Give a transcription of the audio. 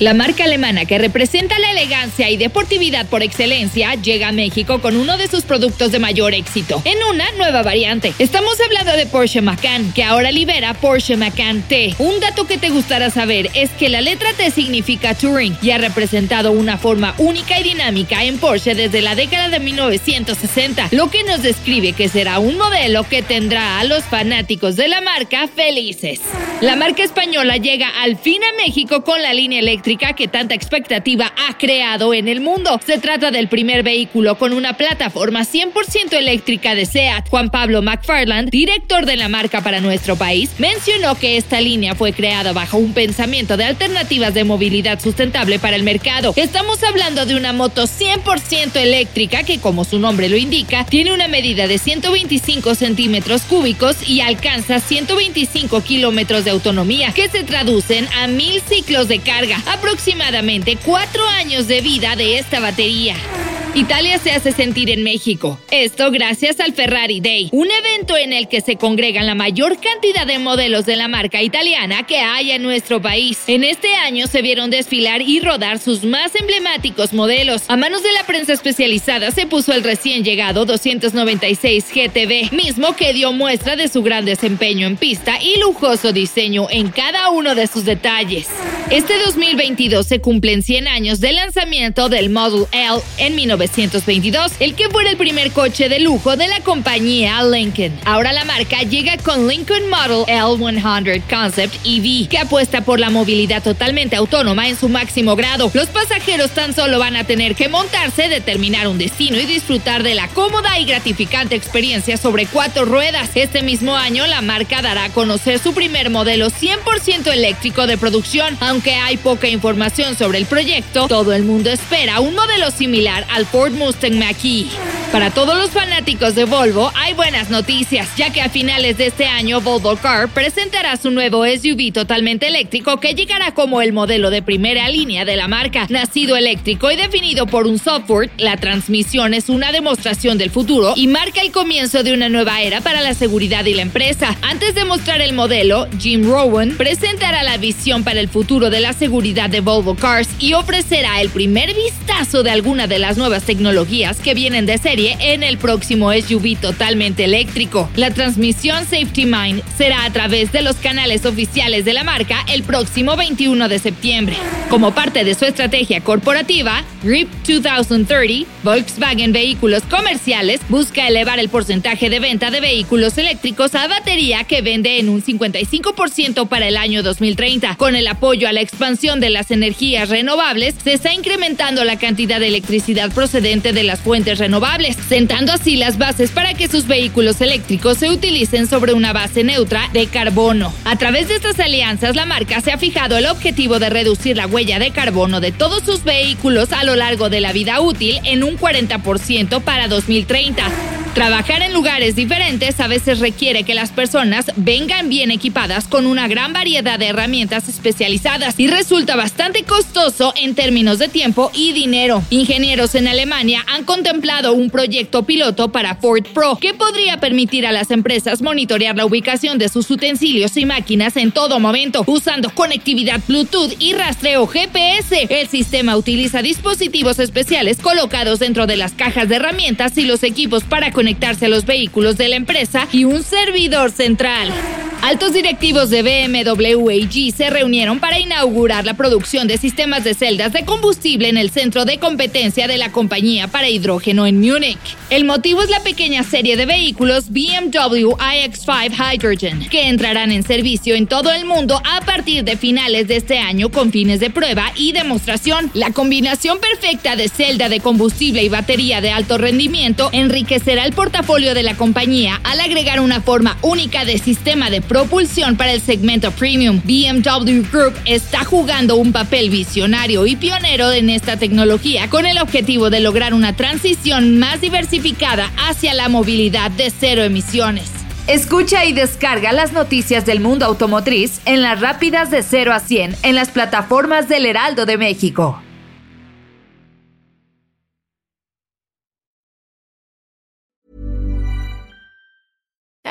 La marca alemana que representa la elegancia y deportividad por excelencia llega a México con uno de sus productos de mayor éxito, en una nueva variante. Estamos hablando de Porsche Macan, que ahora libera Porsche Macan T. Un dato que te gustará saber es que la letra T significa Touring y ha representado una forma única y dinámica en Porsche desde la década de 1960, lo que nos describe que será un modelo que tendrá a los fanáticos de la marca felices. La marca española llega al fin a México con la línea eléctrica que tanta expectativa ha creado en el mundo. Se trata del primer vehículo con una plataforma 100% eléctrica de SEAT. Juan Pablo McFarland, director de la marca para nuestro país, mencionó que esta línea fue creada bajo un pensamiento de alternativas de movilidad sustentable para el mercado. Estamos hablando de una moto 100% eléctrica que, como su nombre lo indica, tiene una medida de 125 centímetros cúbicos y alcanza 125 kilómetros de autonomía, que se traducen a mil ciclos de carga aproximadamente cuatro años de vida de esta batería. Italia se hace sentir en México. Esto gracias al Ferrari Day, un evento en el que se congregan la mayor cantidad de modelos de la marca italiana que hay en nuestro país. En este año se vieron desfilar y rodar sus más emblemáticos modelos. A manos de la prensa especializada se puso el recién llegado 296 GTB, mismo que dio muestra de su gran desempeño en pista y lujoso diseño en cada uno de sus detalles. Este 2022 se cumplen 100 años del lanzamiento del Model L en 19 1922, el que fuera el primer coche de lujo de la compañía Lincoln. Ahora la marca llega con Lincoln Model L100 Concept EV, que apuesta por la movilidad totalmente autónoma en su máximo grado. Los pasajeros tan solo van a tener que montarse, determinar un destino y disfrutar de la cómoda y gratificante experiencia sobre cuatro ruedas. Este mismo año la marca dará a conocer su primer modelo 100% eléctrico de producción. Aunque hay poca información sobre el proyecto, todo el mundo espera un modelo similar al Ford Mustang Mach-E. Para todos los fanáticos de Volvo hay buenas noticias, ya que a finales de este año Volvo Car presentará su nuevo SUV totalmente eléctrico que llegará como el modelo de primera línea de la marca. Nacido eléctrico y definido por un software, la transmisión es una demostración del futuro y marca el comienzo de una nueva era para la seguridad y la empresa. Antes de mostrar el modelo, Jim Rowan presentará la visión para el futuro de la seguridad de Volvo Cars y ofrecerá el primer vistazo de alguna de las nuevas tecnologías que vienen de serie en el próximo SUV totalmente eléctrico. La transmisión Safety Mind será a través de los canales oficiales de la marca el próximo 21 de septiembre. Como parte de su estrategia corporativa, RIP 2030, Volkswagen Vehículos Comerciales busca elevar el porcentaje de venta de vehículos eléctricos a batería que vende en un 55% para el año 2030. Con el apoyo a la expansión de las energías renovables, se está incrementando la cantidad de electricidad procesada de las fuentes renovables, sentando así las bases para que sus vehículos eléctricos se utilicen sobre una base neutra de carbono. A través de estas alianzas, la marca se ha fijado el objetivo de reducir la huella de carbono de todos sus vehículos a lo largo de la vida útil en un 40% para 2030. Trabajar en lugares diferentes a veces requiere que las personas vengan bien equipadas con una gran variedad de herramientas especializadas y resulta bastante costoso en términos de tiempo y dinero. Ingenieros en Alemania han contemplado un proyecto piloto para Ford Pro que podría permitir a las empresas monitorear la ubicación de sus utensilios y máquinas en todo momento usando conectividad Bluetooth y rastreo GPS. El sistema utiliza dispositivos especiales colocados dentro de las cajas de herramientas y los equipos para conectarse a los vehículos de la empresa y un servidor central. Altos directivos de BMW y G se reunieron para inaugurar la producción de sistemas de celdas de combustible en el centro de competencia de la compañía para hidrógeno en Múnich. El motivo es la pequeña serie de vehículos BMW iX5 Hydrogen, que entrarán en servicio en todo el mundo a partir de finales de este año con fines de prueba y demostración. La combinación perfecta de celda de combustible y batería de alto rendimiento enriquecerá el portafolio de la compañía al agregar una forma única de sistema de propulsión para el segmento premium. BMW Group está jugando un papel visionario y pionero en esta tecnología con el objetivo de lograr una transición más diversificada hacia la movilidad de cero emisiones. Escucha y descarga las noticias del mundo automotriz en las rápidas de 0 a 100 en las plataformas del Heraldo de México.